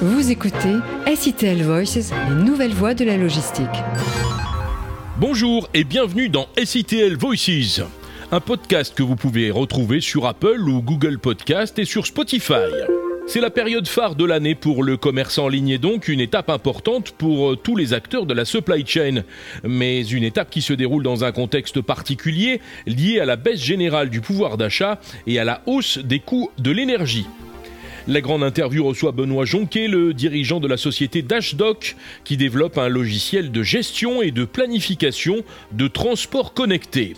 Vous écoutez SITL Voices, les nouvelles voies de la logistique. Bonjour et bienvenue dans SITL Voices, un podcast que vous pouvez retrouver sur Apple ou Google Podcast et sur Spotify. C'est la période phare de l'année pour le commerce en ligne et donc une étape importante pour euh, tous les acteurs de la supply chain. Mais une étape qui se déroule dans un contexte particulier lié à la baisse générale du pouvoir d'achat et à la hausse des coûts de l'énergie. La grande interview reçoit Benoît Jonquet, le dirigeant de la société Dashdoc, qui développe un logiciel de gestion et de planification de transport connecté.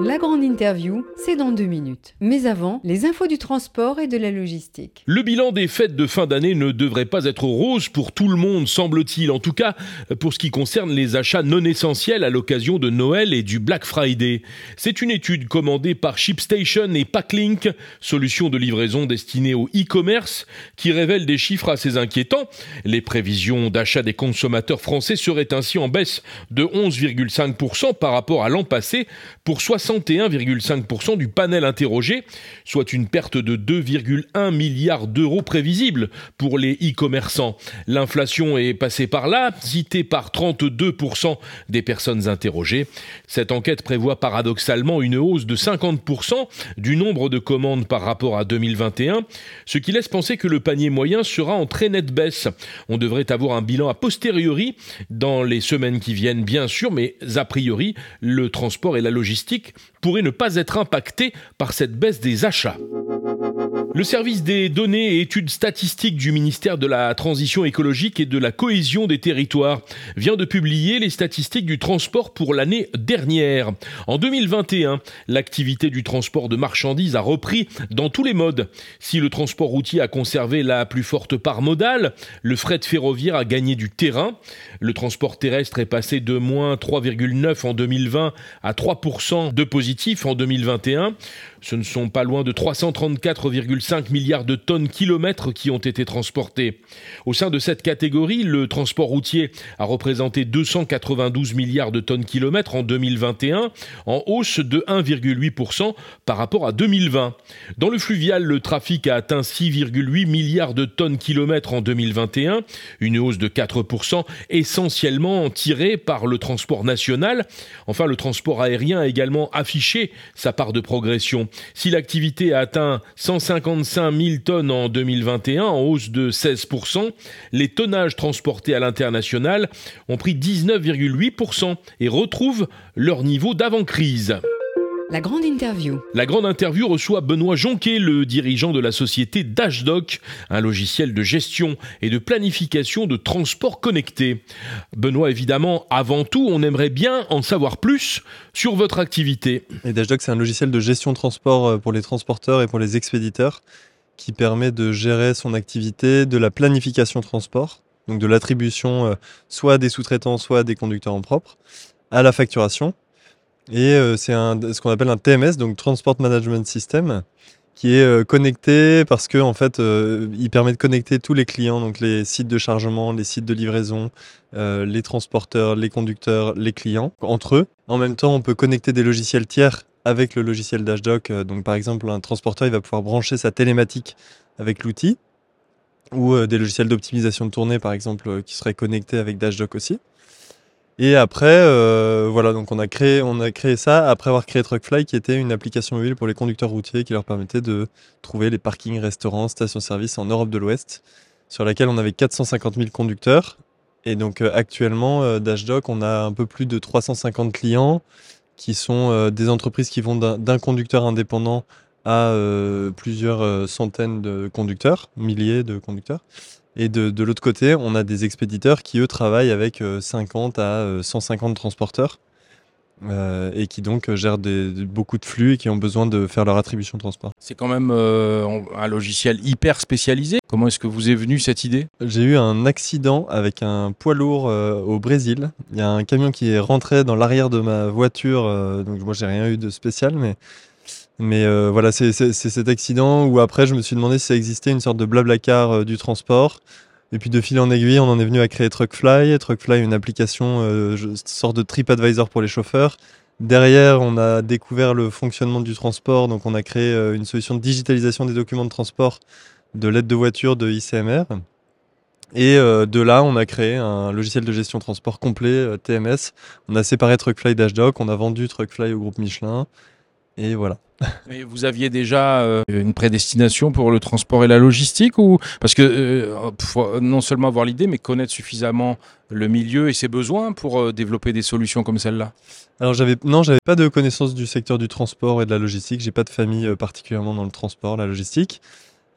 La grande interview, c'est dans deux minutes. Mais avant, les infos du transport et de la logistique. Le bilan des fêtes de fin d'année ne devrait pas être rose pour tout le monde, semble-t-il. En tout cas, pour ce qui concerne les achats non essentiels à l'occasion de Noël et du Black Friday. C'est une étude commandée par ShipStation et Packlink, solution de livraison destinée au e-commerce, qui révèle des chiffres assez inquiétants. Les prévisions d'achat des consommateurs français seraient ainsi en baisse de 11,5% par rapport à l'an passé pour 60 61,5% du panel interrogé, soit une perte de 2,1 milliards d'euros prévisible pour les e-commerçants. L'inflation est passée par là, citée par 32% des personnes interrogées. Cette enquête prévoit paradoxalement une hausse de 50% du nombre de commandes par rapport à 2021, ce qui laisse penser que le panier moyen sera en très nette baisse. On devrait avoir un bilan a posteriori dans les semaines qui viennent, bien sûr, mais a priori, le transport et la logistique pourrait ne pas être impacté par cette baisse des achats. Le service des données et études statistiques du ministère de la Transition écologique et de la cohésion des territoires vient de publier les statistiques du transport pour l'année dernière. En 2021, l'activité du transport de marchandises a repris dans tous les modes. Si le transport routier a conservé la plus forte part modale, le fret ferroviaire a gagné du terrain. Le transport terrestre est passé de moins 3,9 en 2020 à 3% de positif en 2021. Ce ne sont pas loin de 334,5 milliards de tonnes kilomètres qui ont été transportés. Au sein de cette catégorie, le transport routier a représenté 292 milliards de tonnes kilomètres en 2021, en hausse de 1,8% par rapport à 2020. Dans le fluvial, le trafic a atteint 6,8 milliards de tonnes kilomètres en 2021, une hausse de 4%, essentiellement tirée par le transport national. Enfin, le transport aérien a également affiché sa part de progression. Si l'activité a atteint 155 000 tonnes en 2021, en hausse de 16%, les tonnages transportés à l'international ont pris 19,8% et retrouvent leur niveau d'avant-crise. La grande interview. La grande interview reçoit Benoît Jonquet, le dirigeant de la société Dashdoc, un logiciel de gestion et de planification de transport connecté. Benoît, évidemment, avant tout, on aimerait bien en savoir plus sur votre activité. Et Dashdoc, c'est un logiciel de gestion de transport euh, pour les transporteurs et pour les expéditeurs qui permet de gérer son activité, de la planification transport, donc de l'attribution euh, soit des sous-traitants, soit des conducteurs en propre, à la facturation et euh, c'est ce qu'on appelle un TMS, donc Transport Management System, qui est euh, connecté parce que en fait, euh, il permet de connecter tous les clients, donc les sites de chargement, les sites de livraison, les transporteurs, les conducteurs, les clients entre eux. En même temps, on peut connecter des logiciels tiers avec le logiciel Dashdoc. donc par exemple, un transporteur, il va pouvoir brancher sa télématique avec l'outil ou des logiciels d'optimisation de tournée, par exemple, qui seraient connectés avec Dashdoc aussi. Et après, euh, voilà, donc on a créé, on a créé ça après avoir créé Truckfly, qui était une application mobile pour les conducteurs routiers qui leur permettait de trouver les parkings, restaurants, stations-service en Europe de l'Ouest, sur laquelle on avait 450 000 conducteurs. Et donc euh, actuellement, euh, Dashdoc, on a un peu plus de 350 clients qui sont des entreprises qui vont d'un conducteur indépendant à plusieurs centaines de conducteurs, milliers de conducteurs. Et de, l'autre côté, on a des expéditeurs qui, eux, travaillent avec 50 euh, à 150 euh, transporteurs euh, et qui donc gèrent beaucoup de flux et qui ont besoin de faire leur attribution de transport. C'est quand même un logiciel hyper spécialisé. Comment est-ce que vous est venue cette idée? J'ai eu un accident avec un poids lourd au Brésil. Il y a un camion qui est rentré dans l'arrière de ma voiture, donc moi j'ai rien eu de spécial, mais mais euh, voilà, c'est cet accident où après, je me suis demandé si ça existait une sorte de blablacar euh, du transport. Et puis de fil en aiguille, on en est venu à créer Truckfly. Truckfly, une application, euh, sorte de TripAdvisor pour les chauffeurs. Derrière, on a découvert le fonctionnement du transport, donc on a créé une solution de digitalisation des documents de transport de l'aide de voiture de ICMR. Et de là, on a créé un logiciel de gestion transport complet, TMS. On a séparé Truckfly d'HDoc, on a vendu Truckfly au groupe Michelin. Et voilà. Et vous aviez déjà une prédestination pour le transport et la logistique ou parce que non seulement avoir l'idée, mais connaître suffisamment le milieu et ses besoins pour développer des solutions comme celle-là? Alors j'avais non, j'avais pas de connaissance du secteur du transport et de la logistique. J'ai pas de famille particulièrement dans le transport, la logistique.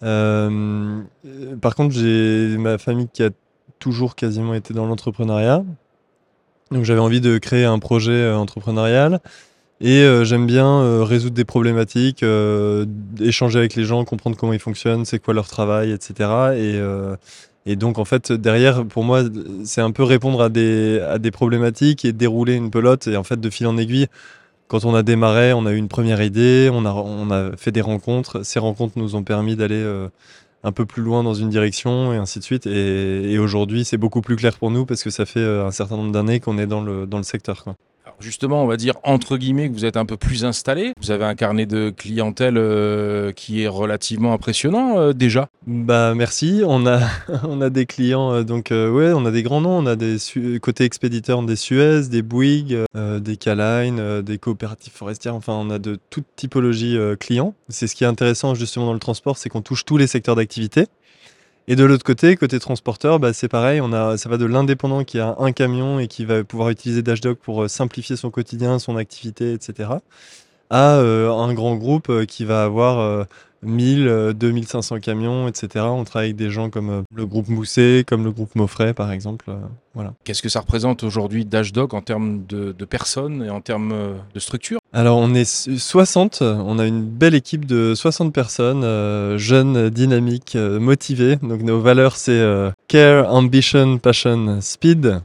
Euh, par contre, j'ai ma famille qui a toujours quasiment été dans l'entrepreneuriat. Donc j'avais envie de créer un projet euh, entrepreneurial. Et euh, j'aime bien résoudre des problématiques, échanger avec les gens, comprendre comment ils fonctionnent, c'est quoi leur travail, etc. Et, donc en fait derrière, pour moi, c'est un peu répondre à des, problématiques et dérouler une pelote. Et en fait de fil en aiguille, quand on a démarré, on a eu une première idée, on a, fait des rencontres. Ces rencontres nous ont permis d'aller euh, un peu plus loin dans une direction et ainsi de suite. Et, aujourd'hui, c'est beaucoup plus clair pour nous parce que ça fait euh, un certain nombre d'années qu'on est dans le, secteur. Justement, on va dire entre guillemets que vous êtes un peu plus installé. Vous avez un carnet de clientèle euh, qui est relativement impressionnant euh, déjà. Bah merci. On a on a des clients euh, donc ouais, on a des grands noms. On a des côté expéditeurs des Suez, des Bouygues, des Caline, des coopératives forestières. Enfin, on a de toute typologie clients. C'est ce qui est intéressant justement dans le transport, c'est qu'on touche tous les secteurs d'activité. Et de l'autre côté, côté transporteur, bah, c'est pareil, on a, ça va de l'indépendant qui a un camion et qui va pouvoir utiliser Dashdog pour euh, simplifier son quotidien, son activité, etc., à euh, un grand groupe euh, qui va avoir 1000, 2500 camions, etc. On travaille avec des gens comme le groupe Mousset, comme le groupe Moffret, par exemple. voilà. Qu'est-ce que ça représente aujourd'hui Dashdog en termes de, de personnes et en termes de structure? Alors on est 60, on a une belle équipe de 60 personnes, euh, jeunes, dynamiques, euh, motivées. Donc nos valeurs c'est euh, care, ambition, passion, speed,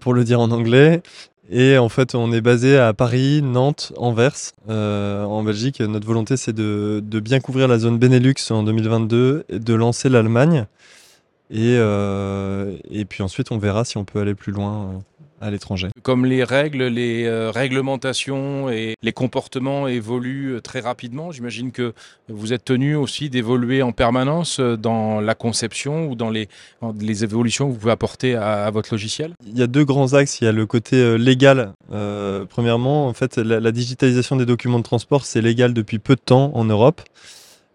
pour le dire en anglais. Et en fait on est basé à Paris, Nantes, Anvers, en Belgique. Notre volonté c'est de, bien couvrir la zone Benelux en 2022 et de lancer l'Allemagne. Et puis ensuite on verra si on peut aller plus loin à l'étranger. Comme les règles, les euh, réglementations et les comportements évoluent euh, très rapidement, j'imagine que vous êtes tenu aussi d'évoluer en permanence euh, dans la conception ou dans les, les évolutions que vous pouvez apporter à, votre logiciel? Il y a deux grands axes. Il y a le côté légal. premièrement, en fait, la digitalisation des documents de transport, c'est légal depuis peu de temps en Europe.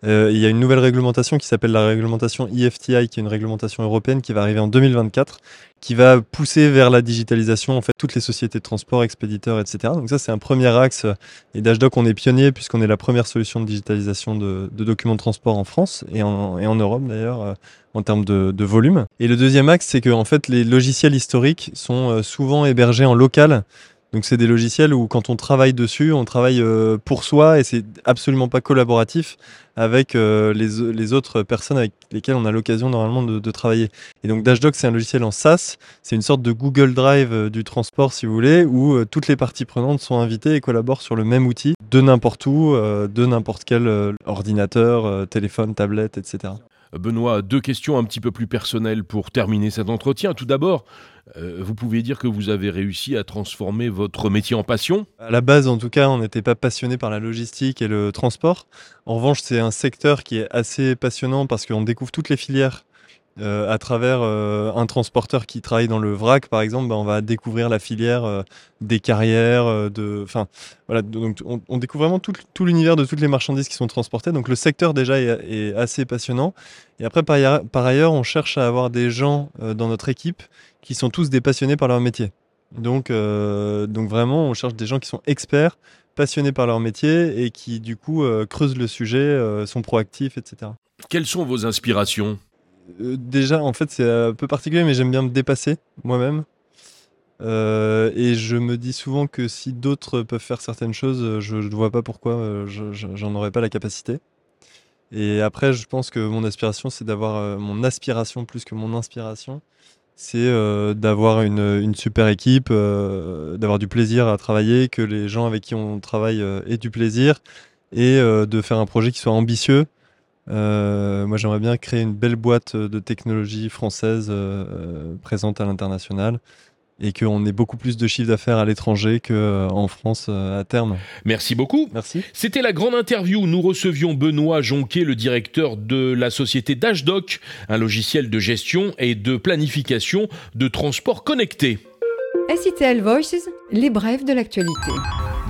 Euh, il y a une nouvelle réglementation qui s'appelle la réglementation IFTI, qui est une réglementation européenne qui va arriver en 2024, qui va pousser vers la digitalisation en fait toutes les sociétés de transport, expéditeurs, etc. Donc ça c'est un premier axe. Et Dashdoc on est pionnier puisqu'on est la première solution de digitalisation de, documents de transport en France et en, Europe d'ailleurs euh, en termes de, de, volume. Et le deuxième axe c'est que en fait les logiciels historiques sont euh, souvent hébergés en local donc c'est des logiciels où quand on travaille dessus, on travaille euh, pour soi et c'est absolument pas collaboratif avec euh, les, autres personnes avec lesquelles on a l'occasion normalement de, de, travailler. Et donc Dashdog c'est un logiciel en SaaS, c'est une sorte de Google Drive euh, du transport si vous voulez, où toutes les parties prenantes sont invitées et collaborent sur le même outil de n'importe où, de n'importe quel ordinateur, téléphone, tablette, etc. Benoît, deux questions un petit peu plus personnelles pour terminer cet entretien. Tout d'abord, euh, vous pouvez dire que vous avez réussi à transformer votre métier en passion? À la base, en tout cas, on n'était pas passionné par la logistique et le transport. En revanche, c'est un secteur qui est assez passionnant parce qu'on découvre toutes les filières à travers euh, un transporteur qui travaille dans le vrac, par exemple, bah, on va découvrir la filière euh, des carrières, enfin, voilà, donc on, découvre vraiment tout, l'univers de toutes les marchandises qui sont transportées. Donc le secteur déjà est, assez passionnant. Et après, par, ailleurs, on cherche à avoir des gens dans notre équipe qui sont tous des passionnés par leur métier. Donc, donc vraiment, on cherche des gens qui sont experts, passionnés par leur métier et qui du coup creusent le sujet, sont proactifs, etc. Quelles sont vos inspirations? euh, déjà, en fait, c'est un peu particulier, mais j'aime bien me dépasser moi-même. Euh, et je me dis souvent que si d'autres peuvent faire certaines choses, je ne vois pas pourquoi euh, j'en aurais pas la capacité. Et après, je pense que mon aspiration, c'est d'avoir mon aspiration plus que mon inspiration. C'est d'avoir une, super équipe, d'avoir du plaisir à travailler, que les gens avec qui on travaille aient du plaisir et de faire un projet qui soit ambitieux euh, moi, j'aimerais bien créer une belle boîte de technologie française euh, présente à l'international et qu'on ait beaucoup plus de chiffre d'affaires à l'étranger qu'en France à terme. Merci beaucoup. Merci. C'était la grande interview. Nous recevions Benoît Jonquet, le directeur de la société Dashdoc, un logiciel de gestion et de planification de transport connecté. SITL Voices, les brèves de l'actualité.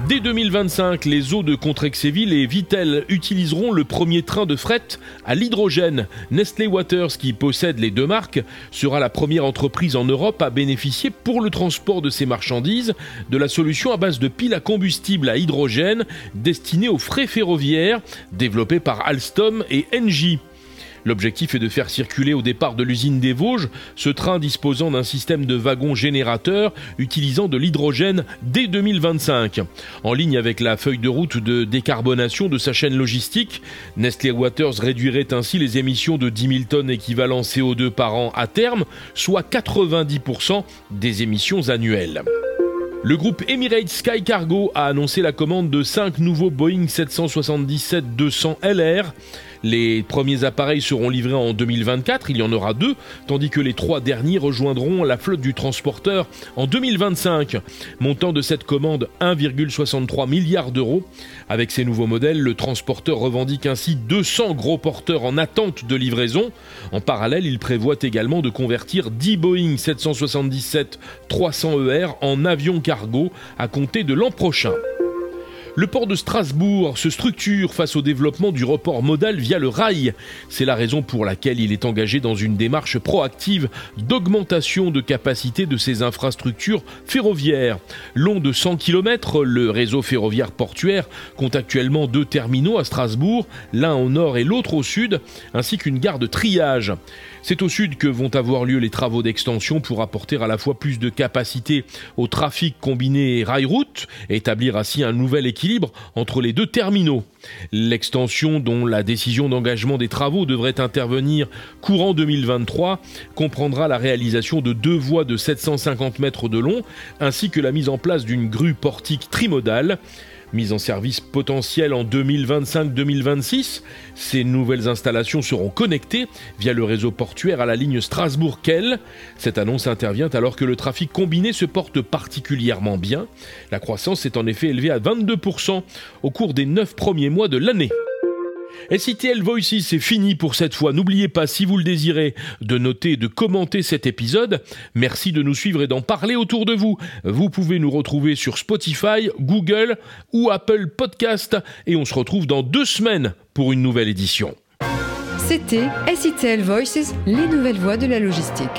Dès 2025, les eaux de Contrexéville et Vitel utiliseront le premier train de fret à l'hydrogène. Nestlé Waters, qui possède les deux marques, sera la première entreprise en Europe à bénéficier pour le transport de ses marchandises de la solution à base de piles à combustible à hydrogène destinée aux frais ferroviaires, développée par Alstom et Engie. L'objectif est de faire circuler au départ de l'usine des Vosges ce train disposant d'un système de wagons générateurs utilisant de l'hydrogène dès 2025. En ligne avec la feuille de route de décarbonation de sa chaîne logistique, Nestlé Waters réduirait ainsi les émissions de 10 000 tonnes équivalent CO2 par an à terme, soit 90% des émissions annuelles. Le groupe Emirates Sky Cargo a annoncé la commande de 5 nouveaux Boeing 777-200 LR. Les premiers appareils seront livrés en 2024, il y en aura deux, tandis que les trois derniers rejoindront la flotte du transporteur en 2025. Montant de cette commande 1,63 milliard d'euros. Avec ces nouveaux modèles, le transporteur revendique ainsi 200 gros porteurs en attente de livraison. En parallèle, il prévoit également de convertir 10 Boeing 777-300ER e en avions cargo à compter de l'an prochain. Le port de Strasbourg se structure face au développement du report modal via le rail. C'est la raison pour laquelle il est engagé dans une démarche proactive d'augmentation de capacité de ses infrastructures ferroviaires. Long de 100 km, le réseau ferroviaire portuaire compte actuellement deux terminaux à Strasbourg, l'un au nord et l'autre au sud, ainsi qu'une gare de triage. C'est au sud que vont avoir lieu les travaux d'extension pour apporter à la fois plus de capacité au trafic combiné rail-route et établir ainsi un nouvel équilibre entre les deux terminaux. L'extension dont la décision d'engagement des travaux devrait intervenir courant 2023 comprendra la réalisation de deux voies de 750 mètres de long ainsi que la mise en place d'une grue portique trimodale. Mise en service potentielle en 2025-2026, ces nouvelles installations seront connectées via le réseau portuaire à la ligne Strasbourg-Kell. Cette annonce intervient alors que le trafic combiné se porte particulièrement bien. La croissance est en effet élevée à 22% au cours des 9 premiers mois de l'année. SITL Voices, c'est fini pour cette fois. N'oubliez pas, si vous le désirez, de noter et de commenter cet épisode. Merci de nous suivre et d'en parler autour de vous. Vous pouvez nous retrouver sur Spotify, Google ou Apple Podcast et on se retrouve dans deux semaines pour une nouvelle édition. C'était SITL Voices, les nouvelles voies de la logistique.